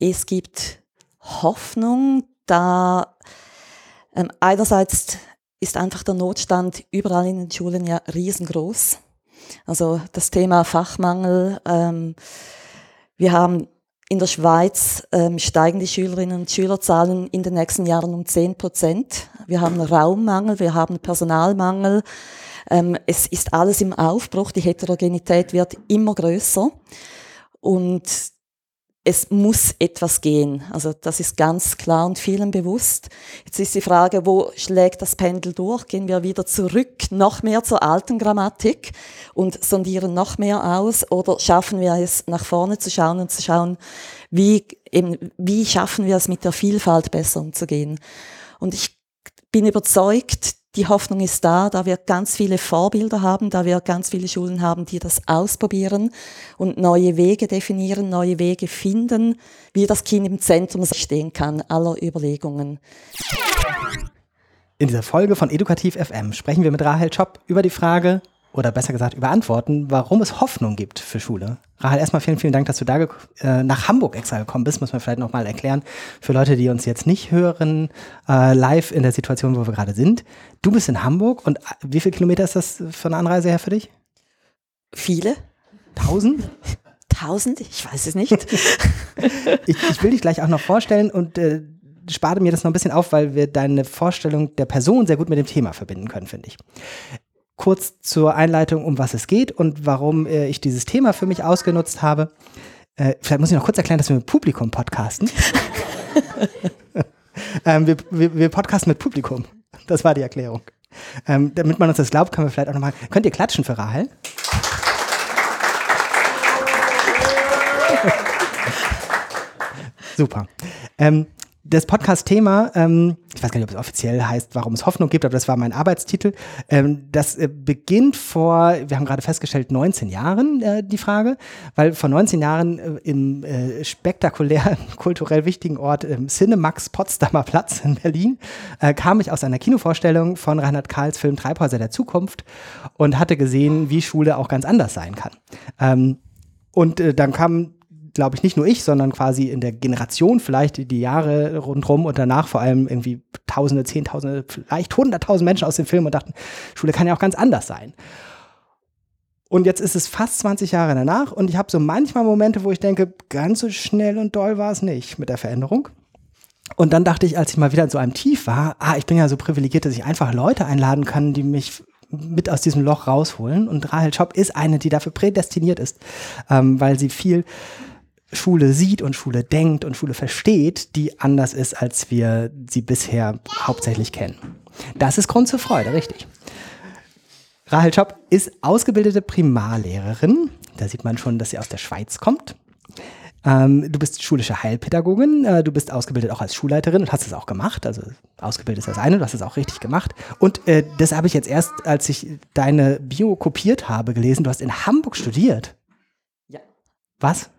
es gibt Hoffnung, da ähm, einerseits ist einfach der Notstand überall in den Schulen ja riesengroß. Also das Thema Fachmangel. Ähm, wir haben in der Schweiz ähm, steigen die Schülerinnen und Schülerzahlen in den nächsten Jahren um 10 Prozent. Wir haben Raummangel, wir haben Personalmangel. Ähm, es ist alles im Aufbruch, die Heterogenität wird immer größer. Und es muss etwas gehen. Also das ist ganz klar und vielen bewusst. Jetzt ist die Frage, wo schlägt das Pendel durch? Gehen wir wieder zurück, noch mehr zur alten Grammatik und sondieren noch mehr aus? Oder schaffen wir es, nach vorne zu schauen und zu schauen, wie, eben, wie schaffen wir es, mit der Vielfalt besser umzugehen? Und ich bin überzeugt, die Hoffnung ist da, da wir ganz viele Vorbilder haben, da wir ganz viele Schulen haben, die das ausprobieren und neue Wege definieren, neue Wege finden, wie das Kind im Zentrum stehen kann, aller Überlegungen. In dieser Folge von Edukativ FM sprechen wir mit Rahel Schopp über die Frage, oder besser gesagt über Antworten, warum es Hoffnung gibt für Schule. Rahel, erstmal vielen, vielen Dank, dass du da äh, nach Hamburg extra gekommen bist, muss man vielleicht nochmal erklären, für Leute, die uns jetzt nicht hören, äh, live in der Situation, wo wir gerade sind. Du bist in Hamburg und äh, wie viele Kilometer ist das von der Anreise her für dich? Viele. Tausend? Tausend? Ich weiß es nicht. ich, ich, will dich gleich auch noch vorstellen und äh, spare mir das noch ein bisschen auf, weil wir deine Vorstellung der Person sehr gut mit dem Thema verbinden können, finde ich kurz zur Einleitung, um was es geht und warum äh, ich dieses Thema für mich ausgenutzt habe. Äh, vielleicht muss ich noch kurz erklären, dass wir mit Publikum podcasten. ähm, wir, wir, wir, podcasten mit Publikum. Das war die Erklärung. Ähm, damit man uns das glaubt, können wir vielleicht auch nochmal. Könnt ihr klatschen für Rahel? Super. Ähm, das Podcast-Thema, ähm, ich weiß gar nicht, ob es offiziell heißt, warum es Hoffnung gibt, aber das war mein Arbeitstitel. Ähm, das äh, beginnt vor, wir haben gerade festgestellt, 19 Jahren äh, die Frage, weil vor 19 Jahren äh, im äh, spektakulären, kulturell wichtigen Ort ähm, Cinemax Potsdamer Platz in Berlin äh, kam ich aus einer Kinovorstellung von Reinhard Karls Film Treibhäuser der Zukunft und hatte gesehen, wie Schule auch ganz anders sein kann. Ähm, und äh, dann kam glaube ich, nicht nur ich, sondern quasi in der Generation vielleicht die Jahre rundherum und danach vor allem irgendwie Tausende, Zehntausende, vielleicht Hunderttausend Menschen aus dem Film und dachten, Schule kann ja auch ganz anders sein. Und jetzt ist es fast 20 Jahre danach und ich habe so manchmal Momente, wo ich denke, ganz so schnell und doll war es nicht mit der Veränderung. Und dann dachte ich, als ich mal wieder in so einem Tief war, ah, ich bin ja so privilegiert, dass ich einfach Leute einladen kann, die mich mit aus diesem Loch rausholen. Und Rahel Schopp ist eine, die dafür prädestiniert ist, ähm, weil sie viel Schule sieht und Schule denkt und Schule versteht, die anders ist, als wir sie bisher hauptsächlich kennen. Das ist Grund zur Freude, richtig. Rahel Schopp ist ausgebildete Primarlehrerin. Da sieht man schon, dass sie aus der Schweiz kommt. Ähm, du bist schulische Heilpädagogin, äh, du bist ausgebildet auch als Schulleiterin und hast es auch gemacht. Also ausgebildet ist das eine, du hast es auch richtig gemacht. Und äh, das habe ich jetzt erst, als ich deine Bio kopiert habe, gelesen. Du hast in Hamburg studiert. Ja. Was?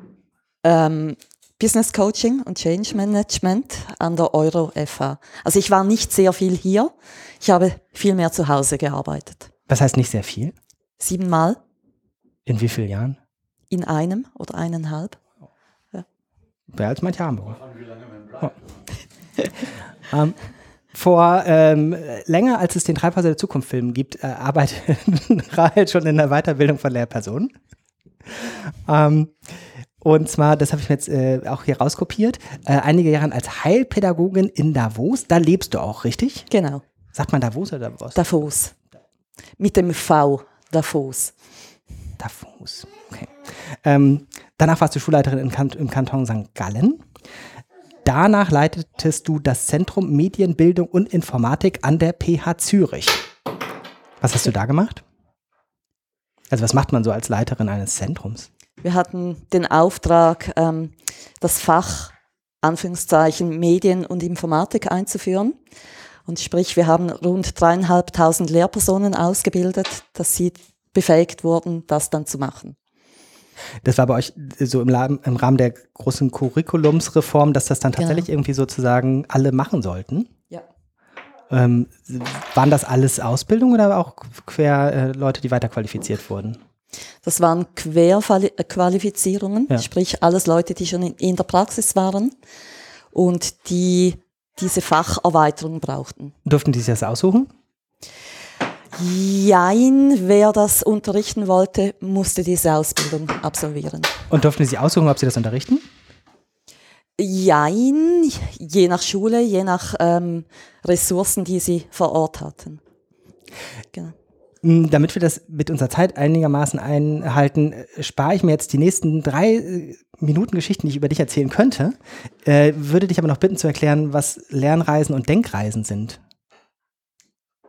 Ähm, Business Coaching und Change Management an der Euro FH. Also ich war nicht sehr viel hier. Ich habe viel mehr zu Hause gearbeitet. Was heißt nicht sehr viel? Siebenmal. In wie vielen Jahren? In einem oder eineinhalb. Ja. Mehr als manche Hamburger. Oh. ähm, vor ähm, länger als es den Treibhaus der Zukunft Film gibt, äh, arbeitet Rahel schon in der Weiterbildung von Lehrpersonen. Ähm, und zwar, das habe ich mir jetzt äh, auch hier rauskopiert, äh, einige Jahre als Heilpädagogin in Davos. Da lebst du auch, richtig? Genau. Sagt man Davos oder Davos? Davos. Mit dem V, Davos. Davos, okay. Ähm, danach warst du Schulleiterin im, Kant im Kanton St. Gallen. Danach leitetest du das Zentrum Medienbildung und Informatik an der PH Zürich. Was hast du da gemacht? Also was macht man so als Leiterin eines Zentrums? Wir hatten den Auftrag, ähm, das Fach Anführungszeichen Medien und Informatik einzuführen. Und sprich, wir haben rund dreieinhalbtausend Lehrpersonen ausgebildet, dass sie befähigt wurden, das dann zu machen. Das war bei euch so im, im Rahmen der großen Curriculumsreform, dass das dann genau. tatsächlich genau. irgendwie sozusagen alle machen sollten? Ja. Ähm, waren das alles Ausbildung oder auch quer äh, Leute, die weiter qualifiziert wurden? Das waren Querqualifizierungen, Ja. sprich alles Leute, die schon in, in der Praxis waren und die diese Facherweiterung brauchten. Durften die sich das aussuchen? Jein, wer das unterrichten wollte, musste diese Ausbildung absolvieren. Und durften sie aussuchen, ob sie das unterrichten? Jein, je nach Schule, je nach ähm, Ressourcen, die sie vor Ort hatten. Genau. Mm, Damit wir das mit unserer Zeit einigermaßen einhalten, äh, spare ich mir jetzt die nächsten drei äh, Minuten Geschichten, die ich über dich erzählen könnte. Äh, würde dich aber noch bitten zu erklären, was Lernreisen und Denkreisen sind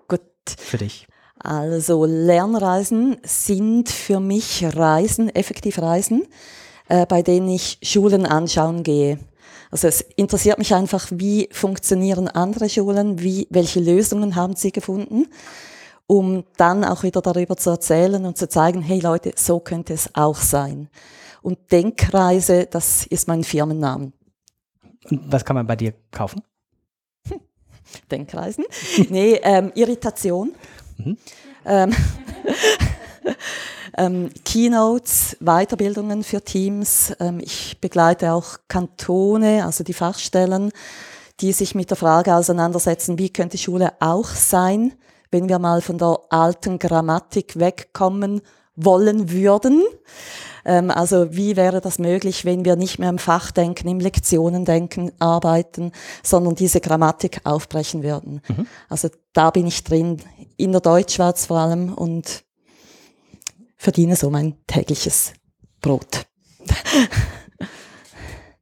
Gut. für dich. Also Lernreisen sind für mich Reisen, effektiv Reisen, äh, bei denen ich Schulen anschauen gehe. Also es interessiert mich einfach, wie funktionieren andere Schulen, wie, welche Lösungen haben sie gefunden, um dann auch wieder darüber zu erzählen und zu zeigen, hey Leute, so könnte es auch sein. Und Denkreise, das ist mein Firmennamen. Und was kann man bei dir kaufen? Denkreisen. Nee, ähm, Irritation. Mhm. Ähm, ähm, Keynotes, Weiterbildungen für Teams. Ähm, ich begleite auch Kantone, also die Fachstellen, die sich mit der Frage auseinandersetzen, wie könnte Schule auch sein, wenn wir mal von der alten Grammatik wegkommen wollen würden. Ähm, also wie wäre das möglich, wenn wir nicht mehr im Fachdenken, im Lektionendenken arbeiten, sondern diese Grammatik aufbrechen würden. Also da bin ich drin, in der Deutschschweiz vor allem und verdiene so mein tägliches Brot.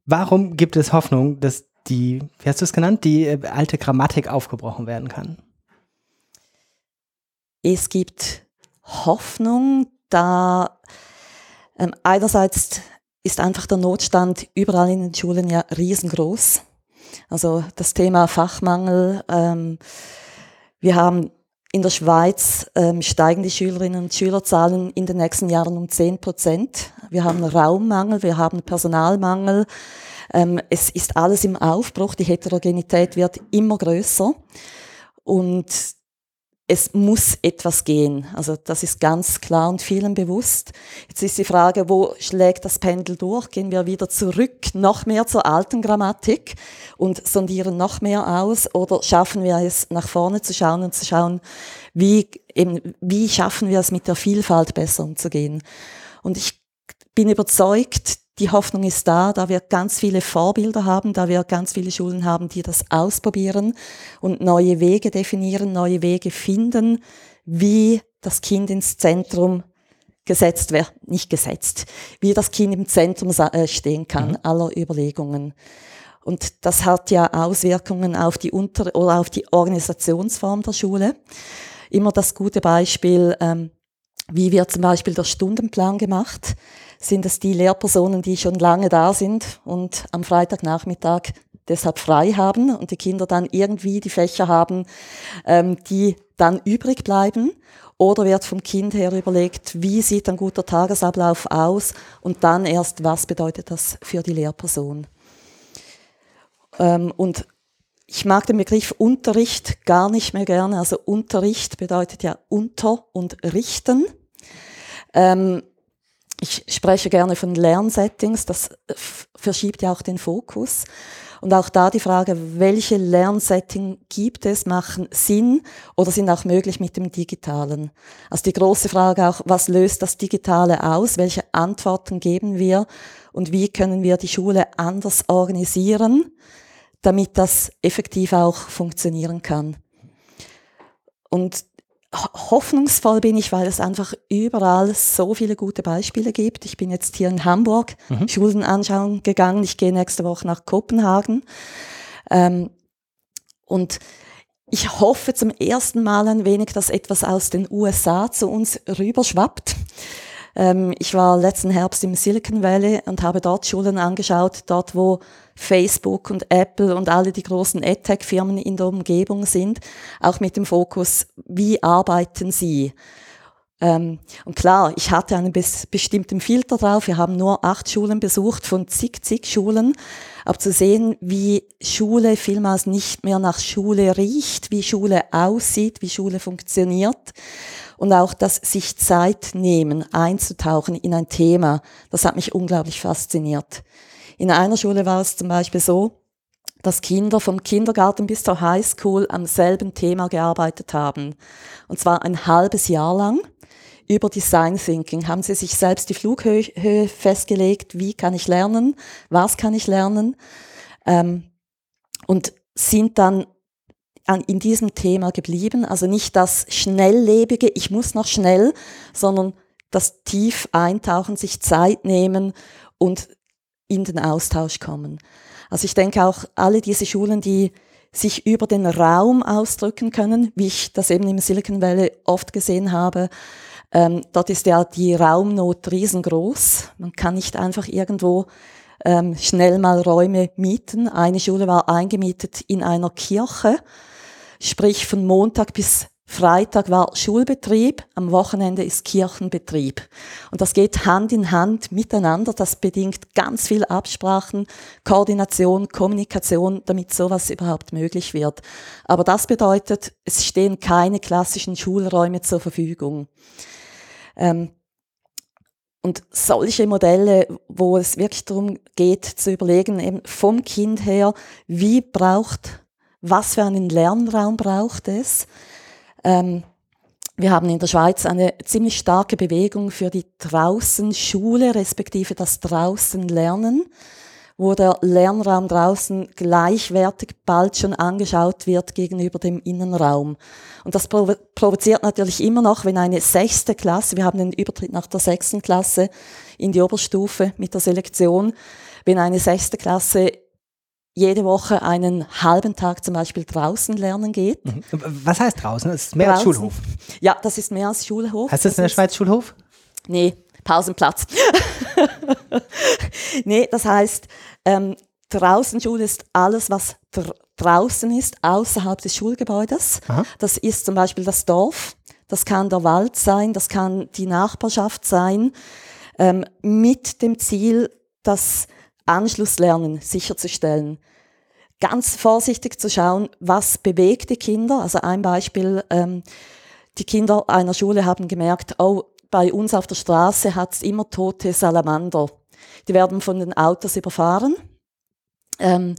Warum gibt es Hoffnung, dass die, wie hast du es genannt, die äh, alte Grammatik aufgebrochen werden kann? Es gibt Hoffnung, da ähm, einerseits ist einfach der Notstand überall in den Schulen ja riesengroß. Also das Thema Fachmangel. Ähm, wir haben in der Schweiz ähm, steigen die Schülerinnen und Schülerzahlen in den nächsten Jahren um 10 Prozent. Wir haben Raummangel, wir haben Personalmangel. Ähm, es ist alles im Aufbruch, die Heterogenität wird immer größer. Und es muss etwas gehen. Also das ist ganz klar und vielen bewusst. Jetzt ist die Frage, wo schlägt das Pendel durch? Gehen wir wieder zurück, noch mehr zur alten Grammatik und sondieren noch mehr aus? Oder schaffen wir es, nach vorne zu schauen und zu schauen, wie, eben, wie schaffen wir es, mit der Vielfalt besser umzugehen? Und ich bin überzeugt, die Hoffnung ist da, da wir ganz viele Vorbilder haben, da wir ganz viele Schulen haben, die das ausprobieren und neue Wege definieren, neue Wege finden, wie das Kind ins Zentrum gesetzt wird, nicht gesetzt, wie das Kind im Zentrum äh, stehen kann, aller Überlegungen. Und das hat ja Auswirkungen auf die Unter- oder auf die Organisationsform der Schule. Immer das gute Beispiel, ähm, wie wird zum Beispiel der Stundenplan gemacht? Sind es die Lehrpersonen, die schon lange da sind und am Freitagnachmittag deshalb frei haben und die Kinder dann irgendwie die Fächer haben, ähm, die dann übrig bleiben? Oder wird vom Kind her überlegt, wie sieht ein guter Tagesablauf aus und dann erst, was bedeutet das für die Lehrperson? Ähm, und ich mag den Begriff Unterricht gar nicht mehr gerne. Also Unterricht bedeutet ja unter und richten. Ähm, ich spreche gerne von Lernsettings, das f- verschiebt ja auch den Fokus. Und auch da die Frage, welche Lernsetting gibt es, machen Sinn oder sind auch möglich mit dem Digitalen? Also die große Frage auch, was löst das Digitale aus? Welche Antworten geben wir? Und wie können wir die Schule anders organisieren, damit das effektiv auch funktionieren kann? Und hoffnungsvoll bin ich, weil es einfach überall so viele gute Beispiele gibt. Ich bin jetzt hier in Hamburg Schulen anschauen gegangen. Ich gehe nächste Woche nach Kopenhagen. Ähm, und ich hoffe zum ersten Mal ein wenig, dass etwas aus den USA zu uns rüberschwappt. Ähm, ich war letzten Herbst im Silicon Valley und habe dort Schulen angeschaut, dort wo Facebook und Apple und alle die großen EdTech-Firmen in der Umgebung sind, auch mit dem Fokus, wie arbeiten sie? Ähm, und klar, ich hatte einen bes bestimmten Filter drauf. Wir haben nur acht Schulen besucht von zig, zig Schulen. Aber zu sehen, wie Schule vielmals nicht mehr nach Schule riecht, wie Schule aussieht, wie Schule funktioniert Und auch das sich Zeit nehmen, einzutauchen in ein Thema, das hat mich unglaublich fasziniert. In einer Schule war es zum Beispiel so, dass Kinder vom Kindergarten bis zur Highschool am selben Thema gearbeitet haben. Und zwar ein halbes Jahr lang. Über Design Thinking haben sie sich selbst die Flughöhe festgelegt, wie kann ich lernen, was kann ich lernen. Ähm, und sind dann in diesem Thema geblieben. Also nicht das Schnelllebige, ich muss noch schnell, sondern das tief eintauchen, sich Zeit nehmen und in den Austausch kommen. Also ich denke auch alle diese Schulen, die sich über den Raum ausdrücken können, wie ich das eben im Silicon Valley oft gesehen habe. Ähm, dort ist ja die Raumnot riesengroß. Man kann nicht einfach irgendwo ähm, schnell mal Räume mieten. Eine Schule war eingemietet in einer Kirche, sprich von Montag bis Freitag war Schulbetrieb, am Wochenende ist Kirchenbetrieb. Und das geht Hand in Hand miteinander. Das bedingt ganz viel Absprachen, Koordination, Kommunikation, damit sowas überhaupt möglich wird. Aber das bedeutet, es stehen keine klassischen Schulräume zur Verfügung. Ähm, und solche Modelle, wo es wirklich darum geht, zu überlegen, eben vom Kind her, wie braucht, was für einen Lernraum braucht es, ähm, wir haben in der Schweiz eine ziemlich starke Bewegung für die Draußenschule, respektive das Draußenlernen, wo der Lernraum draußen gleichwertig bald schon angeschaut wird gegenüber dem Innenraum. Und das provoziert natürlich immer noch, wenn eine sechste Klasse, wir haben den Übertritt nach der sechsten Klasse in die Oberstufe mit der Selektion, wenn eine sechste Klasse jede Woche einen halben Tag zum Beispiel draußen lernen geht. Mhm. Was heißt draußen? Das ist mehr draußen. als Schulhof. Ja, das ist mehr als Schulhof. Heißt das, das in der Schweiz Schulhof? Nee, Pausenplatz. nee, das heißt, ähm, Draußenschule ist alles, was dr draußen ist, außerhalb des Schulgebäudes. Aha. Das ist zum Beispiel das Dorf, das kann der Wald sein, das kann die Nachbarschaft sein, ähm, mit dem Ziel, dass Anschlusslernen sicherzustellen. Ganz vorsichtig zu schauen, was bewegt die Kinder. Also ein Beispiel, ähm, die Kinder einer Schule haben gemerkt, oh, bei uns auf der Straße hat es immer tote Salamander. Die werden von den Autos überfahren. Ähm,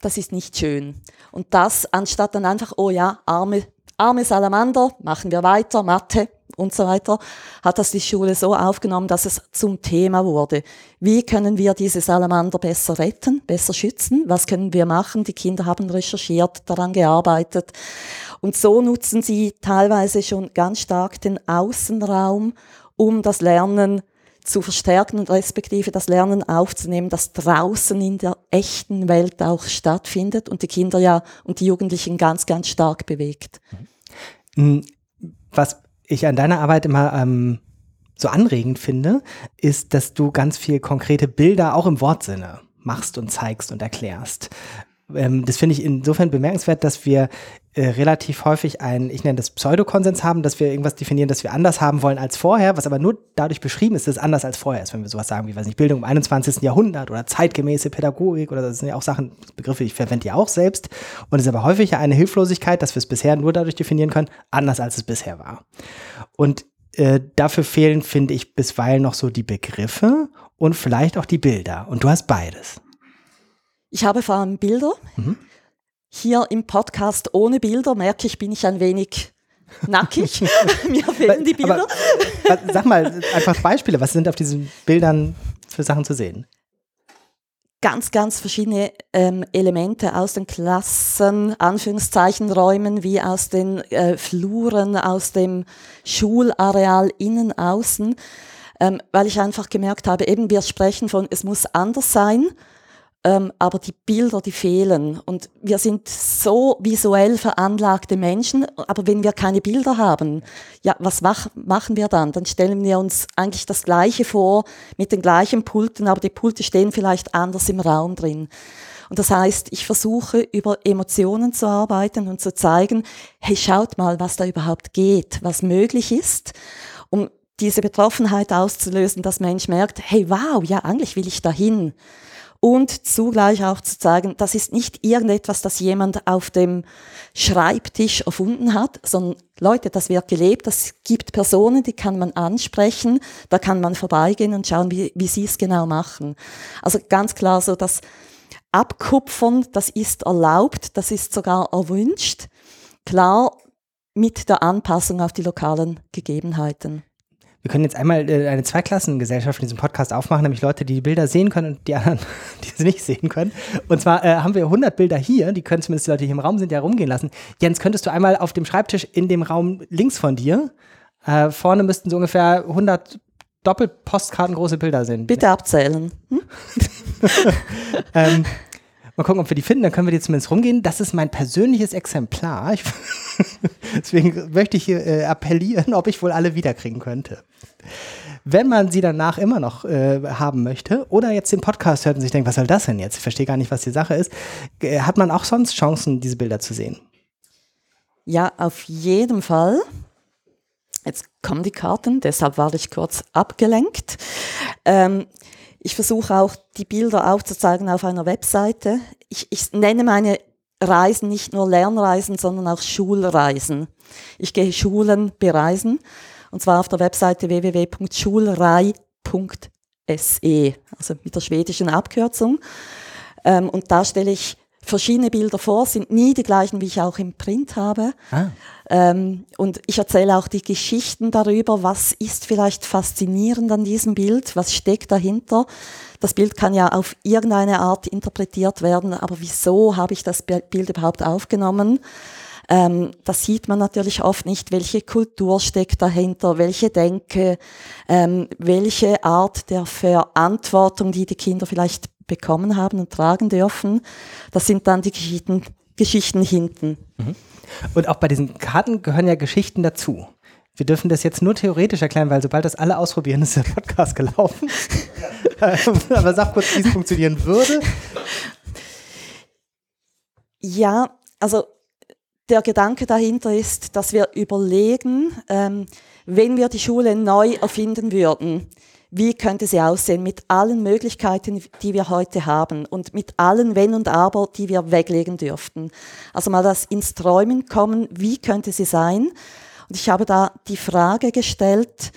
das ist nicht schön. Und das, anstatt dann einfach, oh ja, arme, arme Salamander, machen wir weiter, Mathe, und so weiter, hat das die Schule so aufgenommen, dass es zum Thema wurde. Wie können wir diese Salamander besser retten, besser schützen? Was können wir machen? Die Kinder haben recherchiert, daran gearbeitet. Und so nutzen sie teilweise schon ganz stark den Außenraum, um das Lernen zu verstärken und respektive das Lernen aufzunehmen, das draußen in der echten Welt auch stattfindet und die Kinder ja und die Jugendlichen ganz, ganz stark bewegt. Mhm. Was ich an deiner Arbeit immer ähm, so anregend finde, ist, dass du ganz viel konkrete Bilder auch im Wortsinne machst und zeigst und erklärst. Ähm, das finde ich insofern bemerkenswert, dass wir äh, relativ häufig ein, ich nenne das Pseudokonsens haben, dass wir irgendwas definieren, das wir anders haben wollen als vorher, was aber nur dadurch beschrieben ist, dass es anders als vorher ist. Wenn wir sowas sagen wie, weiß nicht, Bildung im 21. Jahrhundert oder zeitgemäße Pädagogik oder das sind ja auch Sachen, Begriffe, ich verwende die auch selbst. Und es ist aber häufig eine Hilflosigkeit, dass wir es bisher nur dadurch definieren können, anders als es bisher war. Und äh, dafür fehlen, finde ich, bisweilen noch so die Begriffe und vielleicht auch die Bilder. Und du hast beides. Ich habe vor allem Bilder. Mhm hier im Podcast ohne Bilder merke ich, bin ich ein wenig nackig. Mir fehlen die Bilder. Aber, sag mal einfach Beispiele. Was sind auf diesen Bildern für Sachen zu sehen? Ganz, ganz verschiedene ähm, Elemente aus den Klassen, Anführungszeichen Räumen, wie aus den äh, Fluren, aus dem Schulareal innen, außen, ähm, weil ich einfach gemerkt habe, eben wir sprechen von, es muss anders sein ähm, aber die Bilder, die fehlen. Und wir sind so visuell veranlagte Menschen, aber wenn wir keine Bilder haben, ja, was mach, machen wir dann? Dann stellen wir uns eigentlich das Gleiche vor, mit den gleichen Pulten, aber die Pulte stehen vielleicht anders im Raum drin. Und das heißt, ich versuche über Emotionen zu arbeiten und zu zeigen, hey, schaut mal, was da überhaupt geht, was möglich ist, um diese Betroffenheit auszulösen, dass Mensch merkt, hey, wow, ja, eigentlich will ich dahin. Und zugleich auch zu zeigen, das ist nicht irgendetwas, das jemand auf dem Schreibtisch erfunden hat, sondern Leute, das wird gelebt, das gibt Personen, die kann man ansprechen, da kann man vorbeigehen und schauen, wie, wie sie es genau machen. Also ganz klar so, das Abkupfern, das ist erlaubt, das ist sogar erwünscht. Klar, mit der Anpassung auf die lokalen Gegebenheiten. Wir können jetzt einmal äh, eine Zweiklassengesellschaft in diesem Podcast aufmachen, nämlich Leute, die die Bilder sehen können und die anderen, die sie nicht sehen können. Und zwar äh, haben wir 100 Bilder hier, die können zumindest die Leute, die hier im Raum sind, ja rumgehen lassen. Jens, könntest du einmal auf dem Schreibtisch in dem Raum links von dir, äh, vorne müssten so ungefähr 100 Doppelpostkarten große Bilder sind. Bitte abzählen. Hm? ähm, Mal gucken, ob wir die finden, dann können wir die zumindest rumgehen. Das ist mein persönliches Exemplar. Ich, deswegen möchte ich hier äh, appellieren, ob ich wohl alle wiederkriegen könnte. Wenn man sie danach immer noch äh, haben möchte oder jetzt den Podcast hört und sich denkt, was soll das denn jetzt? Ich verstehe gar nicht, was die Sache ist, äh, hat man auch sonst Chancen, diese Bilder zu sehen? Ja, auf jeden Fall. Jetzt kommen die Karten, deshalb war ich kurz abgelenkt. Ähm, ich versuche auch die Bilder aufzuzeigen auf einer Webseite. Ich, ich nenne meine Reisen nicht nur Lernreisen, sondern auch Schulreisen. Ich gehe Schulen bereisen und zwar auf der Webseite www.schulrei.se, also mit der schwedischen Abkürzung. Ähm, und da stelle ich verschiedene Bilder vor, sind nie die gleichen, wie ich auch im Print habe. Ah. Ähm, und ich erzähle auch die Geschichten darüber, was ist vielleicht faszinierend an diesem Bild, was steckt dahinter. Das Bild kann ja auf irgendeine Art interpretiert werden, aber wieso habe ich das Bild überhaupt aufgenommen? Ähm, das sieht man natürlich oft nicht, welche Kultur steckt dahinter, welche Denke, ähm, welche Art der Verantwortung, die die Kinder vielleicht bekommen haben und tragen dürfen. Das sind dann die Geschichten, Geschichten hinten. Mhm. Und auch bei diesen Karten gehören ja Geschichten dazu. Wir dürfen das jetzt nur theoretisch erklären, weil sobald das alle ausprobieren, ist der Podcast gelaufen. Aber sag kurz, wie es funktionieren würde. Ja, also der Gedanke dahinter ist, dass wir überlegen, ähm, wenn wir die Schule neu erfinden würden, wie könnte sie aussehen mit allen Möglichkeiten, die wir heute haben und mit allen Wenn und Aber, die wir weglegen dürften. Also mal das ins Träumen kommen, wie könnte sie sein? Und ich habe da die Frage gestellt,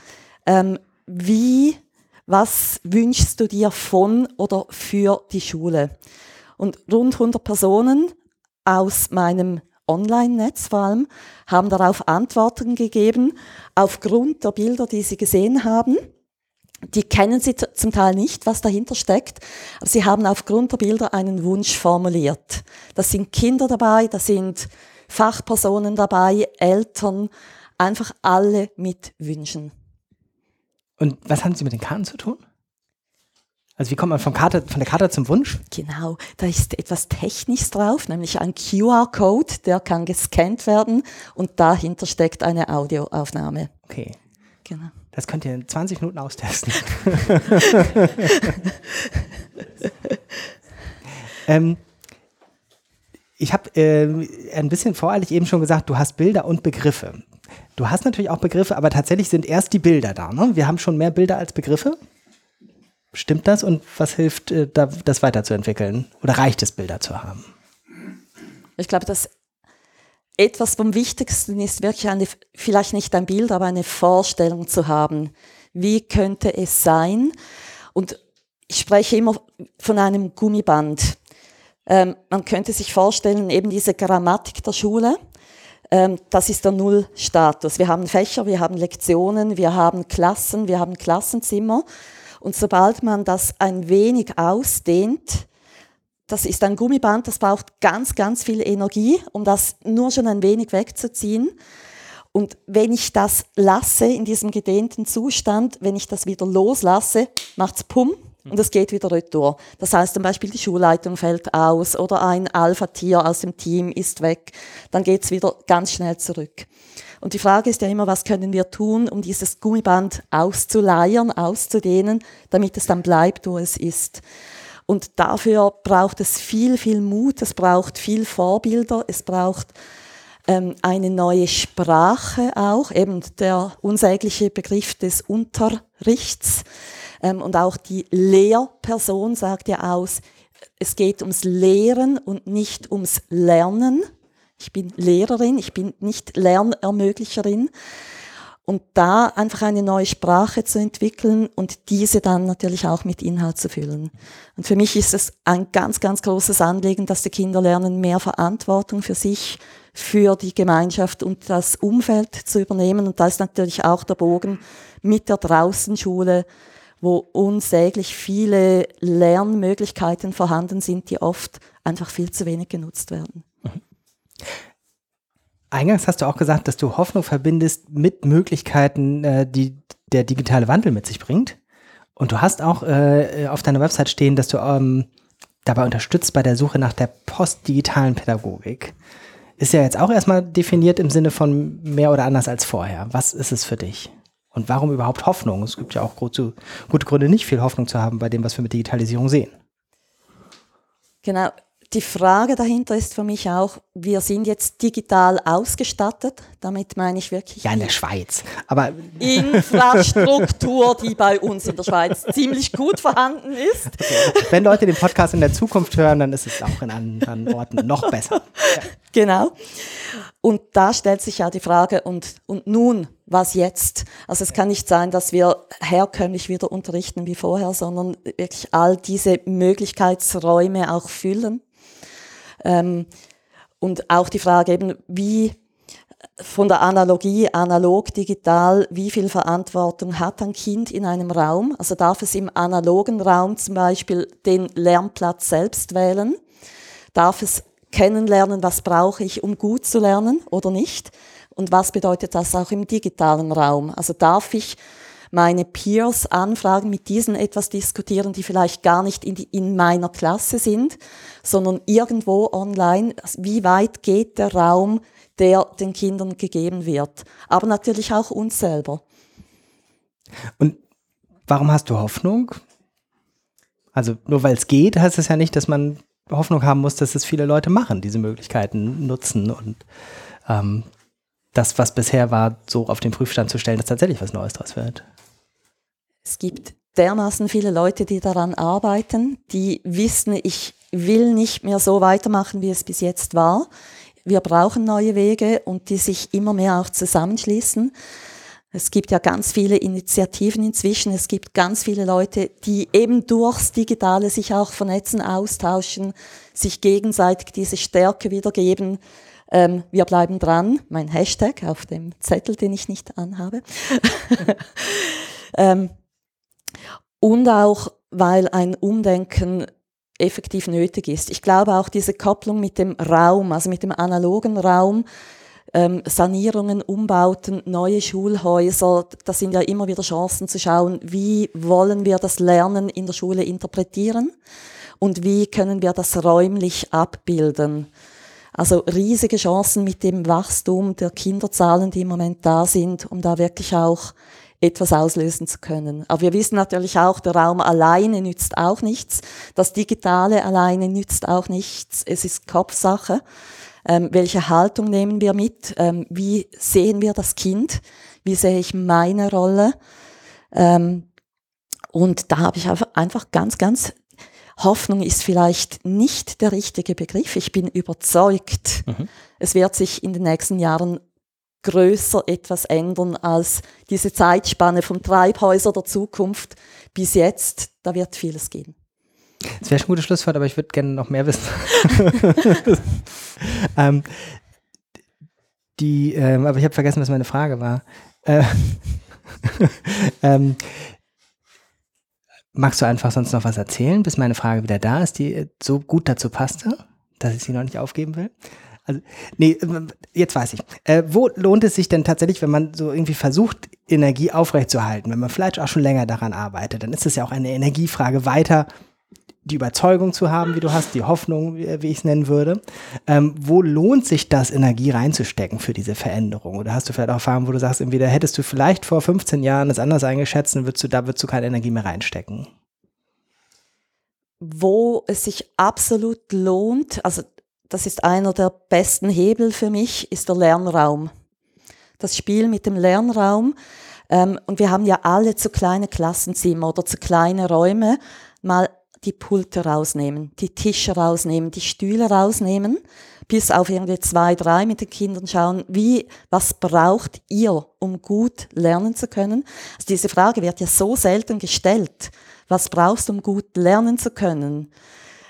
ähm, wie, was wünschst du dir von oder für die Schule? Und rund 100 Personen aus meinem Online-Netz vor allem haben darauf Antworten gegeben, aufgrund der Bilder, die sie gesehen haben die kennen sie zum Teil nicht, was dahinter steckt, aber sie haben aufgrund der Bilder einen Wunsch formuliert. Das sind Kinder dabei, da sind Fachpersonen dabei, Eltern, einfach alle mit Wünschen. Und was haben Sie mit den Karten zu tun? Also wie kommt man von, Karte, von der Karte zum Wunsch? Genau, da ist etwas Technisches drauf, nämlich ein QR-Code, der kann gescannt werden und dahinter steckt eine Audioaufnahme. Okay. Genau. Das könnt ihr in 20 Minuten austesten. ähm, ich habe äh, ein bisschen voreilig eben schon gesagt, du hast Bilder und Begriffe. Du hast natürlich auch Begriffe, aber tatsächlich sind erst die Bilder da. Ne? Wir haben schon mehr Bilder als Begriffe. Stimmt das? Und was hilft, äh, da, das weiterzuentwickeln? Oder reicht es, Bilder zu haben? Ich glaube, das etwas vom Wichtigsten ist wirklich eine, vielleicht nicht ein Bild, aber eine Vorstellung zu haben. Wie könnte es sein? Und ich spreche immer von einem Gummiband. Ähm, man könnte sich vorstellen, eben diese Grammatik der Schule, ähm, das ist der Nullstatus. Wir haben Fächer, wir haben Lektionen, wir haben Klassen, wir haben Klassenzimmer. Und sobald man das ein wenig ausdehnt, das ist ein Gummiband, das braucht ganz, ganz viel Energie, um das nur schon ein wenig wegzuziehen. Und wenn ich das lasse in diesem gedehnten Zustand, wenn ich das wieder loslasse, macht's pum und es geht wieder retour. Das heißt zum Beispiel, die Schulleitung fällt aus oder ein Alpha-Tier aus dem Team ist weg. Dann geht's wieder ganz schnell zurück. Und die Frage ist ja immer, was können wir tun, um dieses Gummiband auszuleiern, auszudehnen, damit es dann bleibt, wo es ist. Und dafür braucht es viel, viel Mut, es braucht viel Vorbilder, es braucht ähm, eine neue Sprache auch, eben der unsägliche Begriff des Unterrichts. Ähm, und auch die Lehrperson sagt ja aus, es geht ums Lehren und nicht ums Lernen. Ich bin Lehrerin, ich bin nicht Lernermöglicherin. Und da einfach eine neue Sprache zu entwickeln und diese dann natürlich auch mit Inhalt zu füllen. Und für mich ist es ein ganz, ganz großes Anliegen, dass die Kinder lernen, mehr Verantwortung für sich, für die Gemeinschaft und das Umfeld zu übernehmen. Und da ist natürlich auch der Bogen mit der Draußenschule, wo unsäglich viele Lernmöglichkeiten vorhanden sind, die oft einfach viel zu wenig genutzt werden. Eingangs hast du auch gesagt, dass du Hoffnung verbindest mit Möglichkeiten, äh, die der digitale Wandel mit sich bringt. Und du hast auch äh, auf deiner Website stehen, dass du ähm, dabei unterstützt bei der Suche nach der postdigitalen Pädagogik. Ist ja jetzt auch erstmal definiert im Sinne von mehr oder anders als vorher. Was ist es für dich? Und warum überhaupt Hoffnung? Es gibt ja auch gute Gründe, nicht viel Hoffnung zu haben bei dem, was wir mit Digitalisierung sehen. Genau die Frage dahinter ist für mich auch, wir sind jetzt digital ausgestattet. Damit meine ich wirklich. Ja, in der Schweiz. Aber Infrastruktur, die bei uns in der Schweiz ziemlich gut vorhanden ist. Okay. Wenn Leute den Podcast in der Zukunft hören, dann ist es auch in anderen Orten noch besser. Ja. Genau. Und da stellt sich ja die Frage, und, und nun, was jetzt? Also es kann nicht sein, dass wir herkömmlich wieder unterrichten wie vorher, sondern wirklich all diese Möglichkeitsräume auch füllen. Ähm, und auch die Frage eben, wie von der Analogie, analog, digital, wie viel Verantwortung hat ein Kind in einem Raum? Also darf es im analogen Raum zum Beispiel den Lernplatz selbst wählen? Darf es kennenlernen, was brauche ich, um gut zu lernen oder nicht? Und was bedeutet das auch im digitalen Raum? Also darf ich meine Peers anfragen, mit diesen etwas diskutieren, die vielleicht gar nicht in, die, in meiner Klasse sind, sondern irgendwo online. Wie weit geht der Raum, der den Kindern gegeben wird? Aber natürlich auch uns selber. Und warum hast du Hoffnung? Also nur weil es geht, heißt es ja nicht, dass man Hoffnung haben muss, dass es viele Leute machen, diese Möglichkeiten nutzen und ähm, das, was bisher war, so auf den Prüfstand zu stellen, dass tatsächlich was Neues draus wird. Es gibt dermaßen viele Leute, die daran arbeiten, die wissen, ich will nicht mehr so weitermachen, wie es bis jetzt war. Wir brauchen neue Wege und die sich immer mehr auch zusammenschließen. Es gibt ja ganz viele Initiativen inzwischen. Es gibt ganz viele Leute, die eben durchs Digitale sich auch vernetzen, austauschen, sich gegenseitig diese Stärke wiedergeben. Ähm, wir bleiben dran. Mein Hashtag auf dem Zettel, den ich nicht anhabe. ähm, und auch, weil ein Umdenken effektiv nötig ist. Ich glaube auch diese Kopplung mit dem Raum, also mit dem analogen Raum, ähm, Sanierungen, Umbauten, neue Schulhäuser, das sind ja immer wieder Chancen zu schauen, wie wollen wir das Lernen in der Schule interpretieren und wie können wir das räumlich abbilden. Also riesige Chancen mit dem Wachstum der Kinderzahlen, die im Moment da sind, um da wirklich auch etwas auslösen zu können. Aber wir wissen natürlich auch, der Raum alleine nützt auch nichts. Das Digitale alleine nützt auch nichts. Es ist Kopfsache. Ähm, welche Haltung nehmen wir mit? Ähm, wie sehen wir das Kind? Wie sehe ich meine Rolle? Ähm, und da habe ich einfach ganz, ganz Hoffnung ist vielleicht nicht der richtige Begriff. Ich bin überzeugt, mhm. es wird sich in den nächsten Jahren größer etwas ändern als diese Zeitspanne vom Treibhäuser der Zukunft bis jetzt. Da wird vieles gehen. Das wäre schon ein gutes Schlusswort, aber ich würde gerne noch mehr wissen. ähm, die, ähm, aber ich habe vergessen, was meine Frage war. Äh, ähm, magst du einfach sonst noch was erzählen, bis meine Frage wieder da ist, die so gut dazu passte, dass ich sie noch nicht aufgeben will? Also, nee, äh, jetzt weiß ich. Äh, wo lohnt es sich denn tatsächlich, wenn man so irgendwie versucht, Energie aufrechtzuerhalten, wenn man vielleicht auch schon länger daran arbeitet, dann ist es ja auch eine Energiefrage, weiter die Überzeugung zu haben, wie du hast, die Hoffnung, wie ich es nennen würde. Ähm, wo lohnt sich das, Energie reinzustecken für diese Veränderung? Oder hast du vielleicht auch Erfahrungen, wo du sagst, entweder hättest du vielleicht vor 15 Jahren das anders eingeschätzt und würdest du, da würdest du keine Energie mehr reinstecken? Wo es sich absolut lohnt, also das ist einer der besten Hebel für mich, ist der Lernraum. Das Spiel mit dem Lernraum. Ähm, und wir haben ja alle zu kleine Klassenzimmer oder zu kleine Räume. Mal die Pulte rausnehmen, die Tische rausnehmen, die Stühle rausnehmen, bis auf irgendwie zwei, drei mit den Kindern schauen, wie, was braucht ihr, um gut lernen zu können? Also diese Frage wird ja so selten gestellt. Was brauchst du, um gut lernen zu können?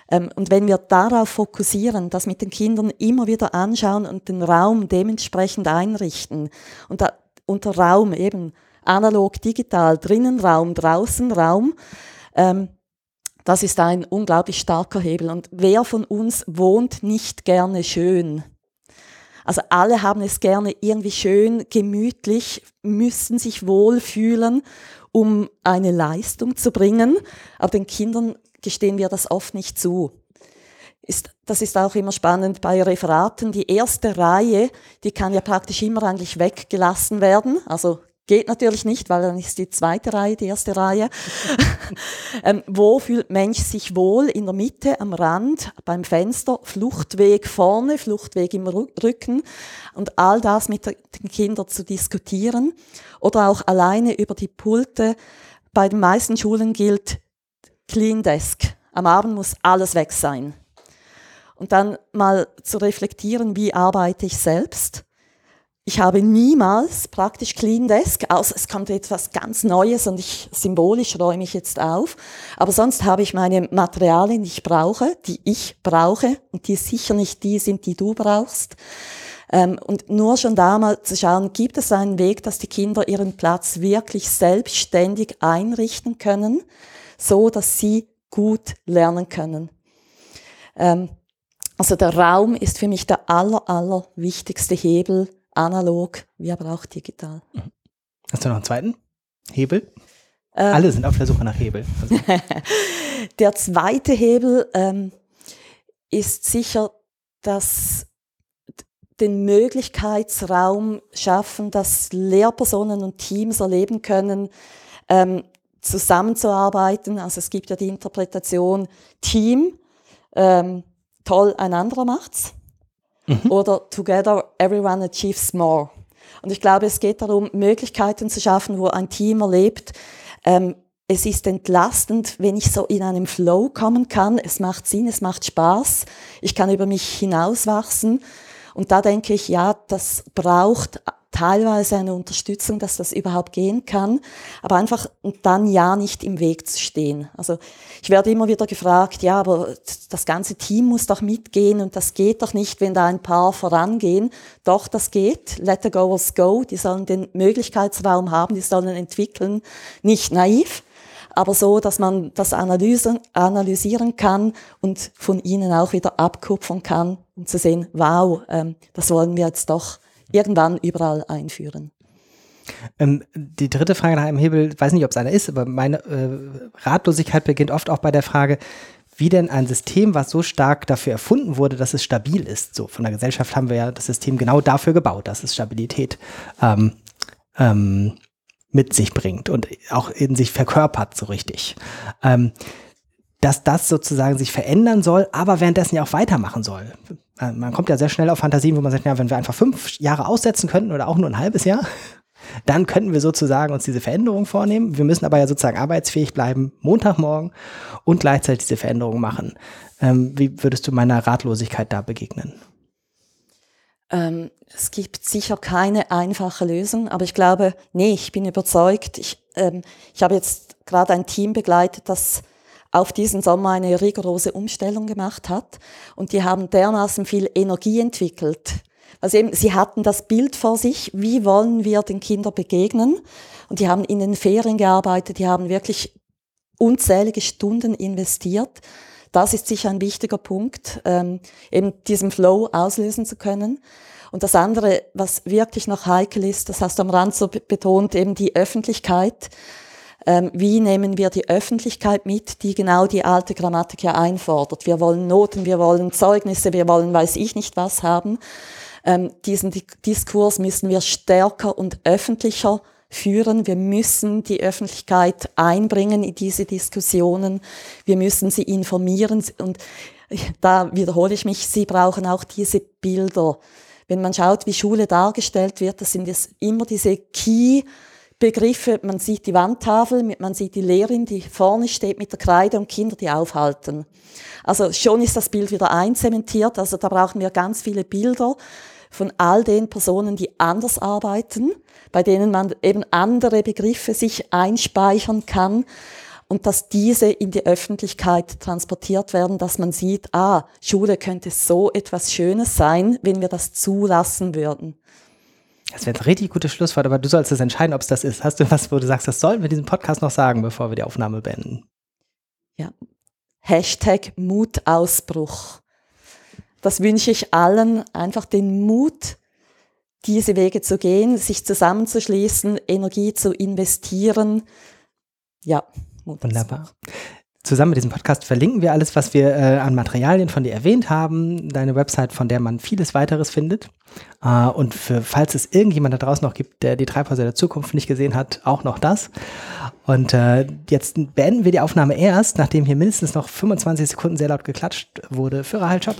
Ähm, und wenn wir darauf fokussieren, das mit den Kindern immer wieder anschauen und den Raum dementsprechend einrichten und da, unter Raum eben analog, digital, drinnen Raum, draußen Raum, ähm, das ist ein unglaublich starker Hebel. Und wer von uns wohnt nicht gerne schön? Also alle haben es gerne irgendwie schön, gemütlich, müssen sich wohlfühlen, um eine Leistung zu bringen. Aber den Kindern gestehen wir das oft nicht zu. Ist, das ist auch immer spannend bei Referaten. Die erste Reihe, die kann ja praktisch immer eigentlich weggelassen werden. Also Geht natürlich nicht, weil dann ist die zweite Reihe die erste Reihe. ähm, wo fühlt Mensch sich wohl? In der Mitte, am Rand, beim Fenster, Fluchtweg vorne, Fluchtweg im Rücken und all das mit den Kindern zu diskutieren oder auch alleine über die Pulte. Bei den meisten Schulen gilt Clean Desk. Am Abend muss alles weg sein. Und dann mal zu reflektieren, wie arbeite ich selbst? Ich habe niemals praktisch Clean Desk, außer es kommt etwas ganz Neues und ich symbolisch räume ich jetzt auf. Aber sonst habe ich meine Materialien, die ich brauche, die ich brauche und die sicher nicht die sind, die du brauchst. Ähm, und nur schon da mal zu schauen, gibt es einen Weg, dass die Kinder ihren Platz wirklich selbstständig einrichten können, so dass sie gut lernen können. Ähm, also der Raum ist für mich der aller, aller wichtigste Hebel, analog wie aber auch digital. Mhm. Hast du noch einen zweiten Hebel? Ähm, Alle sind auf der Suche nach Hebel. Also. der zweite Hebel ähm, ist sicher, dass den Möglichkeitsraum schaffen, dass Lehrpersonen und Teams erleben können, ähm, zusammenzuarbeiten. Also es gibt ja die Interpretation Team, ähm, toll, ein anderer macht's mhm. oder Together Everyone Achieves More. Und ich glaube, es geht darum, Möglichkeiten zu schaffen, wo ein Team erlebt, ähm, es ist entlastend, wenn ich so in einem Flow kommen kann. Es macht Sinn, es macht Spaß. Ich kann über mich hinauswachsen. Und da denke ich, ja, das braucht teilweise eine Unterstützung, dass das überhaupt gehen kann, aber einfach dann ja nicht im Weg zu stehen. Also ich werde immer wieder gefragt, ja, aber das ganze Team muss doch mitgehen und das geht doch nicht, wenn da ein paar vorangehen. Doch, das geht. Let the goers go. Die sollen den Möglichkeitsraum haben, die sollen entwickeln. Nicht naiv, aber so, dass man das analysieren, analysieren kann und von ihnen auch wieder abkupfern kann, um zu sehen, wow, ähm, das wollen wir jetzt doch irgendwann überall einführen. Ähm, die dritte Frage nach einem Hebel, weiß nicht, ob es einer ist, aber meine äh, Ratlosigkeit beginnt oft auch bei der Frage, wie denn ein System, was so stark dafür erfunden wurde, dass es stabil ist. So von der Gesellschaft haben wir ja das System genau dafür gebaut, dass es Stabilität ähm, ähm, mit sich bringt und auch in sich verkörpert so richtig. Ähm, dass das sozusagen sich verändern soll, aber währenddessen ja auch weitermachen soll. Äh, man kommt ja sehr schnell auf Fantasien, wo man sagt, ja, wenn wir einfach fünf Jahre aussetzen könnten oder auch nur ein halbes Jahr, dann könnten wir sozusagen uns diese Veränderung vornehmen. Wir müssen aber ja sozusagen arbeitsfähig bleiben, Montagmorgen und gleichzeitig diese Veränderung machen. Ähm, wie würdest du meiner Ratlosigkeit da begegnen? Ähm, es gibt sicher keine einfache Lösung, aber ich glaube, nee, ich bin überzeugt. Ich, ähm, ich habe jetzt gerade ein Team begleitet, das auf diesen Sommer eine rigorose Umstellung gemacht hat. Und die haben dermaßen viel Energie entwickelt. Also eben, sie hatten das Bild vor sich, wie wollen wir den Kindern begegnen? Und die haben in den Ferien gearbeitet, die haben wirklich unzählige Stunden investiert. Das ist sicher ein wichtiger Punkt, ähm, eben diesen Flow auslösen zu können. Und das andere, was wirklich noch heikel ist, das hast du am Rand so betont, eben die Öffentlichkeit. Ähm, wie nehmen wir die Öffentlichkeit mit, die genau die alte Grammatik ja einfordert. Wir wollen Noten, wir wollen Zeugnisse, wir wollen weiß ich nicht was haben. Ähm, diesen Diskurs müssen wir stärker und öffentlicher führen. Wir müssen die Öffentlichkeit einbringen in diese Diskussionen. Wir müssen sie informieren. Und da wiederhole ich mich, sie brauchen auch diese Bilder. Wenn man schaut, wie Schule dargestellt wird, das sind es immer diese Key Begriffe, man sieht die Wandtafel, man sieht die Lehrerin, die vorne steht mit der Kreide und Kinder, die aufhalten. Also schon ist das Bild wieder einzementiert, also da brauchen wir ganz viele Bilder von all den Personen, die anders arbeiten, bei denen man eben andere Begriffe sich einspeichern kann und dass diese in die Öffentlichkeit transportiert werden, dass man sieht, ah, Schule könnte so etwas Schönes sein, wenn wir das zulassen würden. Das wäre ein richtig gutes Schlusswort, aber du sollst es entscheiden, ob es das ist. Hast du was, wo du sagst, das sollten wir diesen Podcast noch sagen, bevor wir die Aufnahme beenden? Ja. Hashtag Mutausbruch. Das wünsche ich allen, einfach den Mut, diese Wege zu gehen, sich zusammenzuschließen, Energie zu investieren. Ja. Wunderbar. Zusammen mit diesem Podcast verlinken wir alles, was wir äh, an Materialien von dir erwähnt haben, deine Website, von der man vieles weiteres findet. Äh, und für, falls es irgendjemand da draußen noch gibt, der die Treibhäuser der Zukunft nicht gesehen hat, auch noch das. Und äh, jetzt beenden wir die Aufnahme erst, nachdem hier mindestens noch 25 Sekunden sehr laut geklatscht wurde für Rahel Job.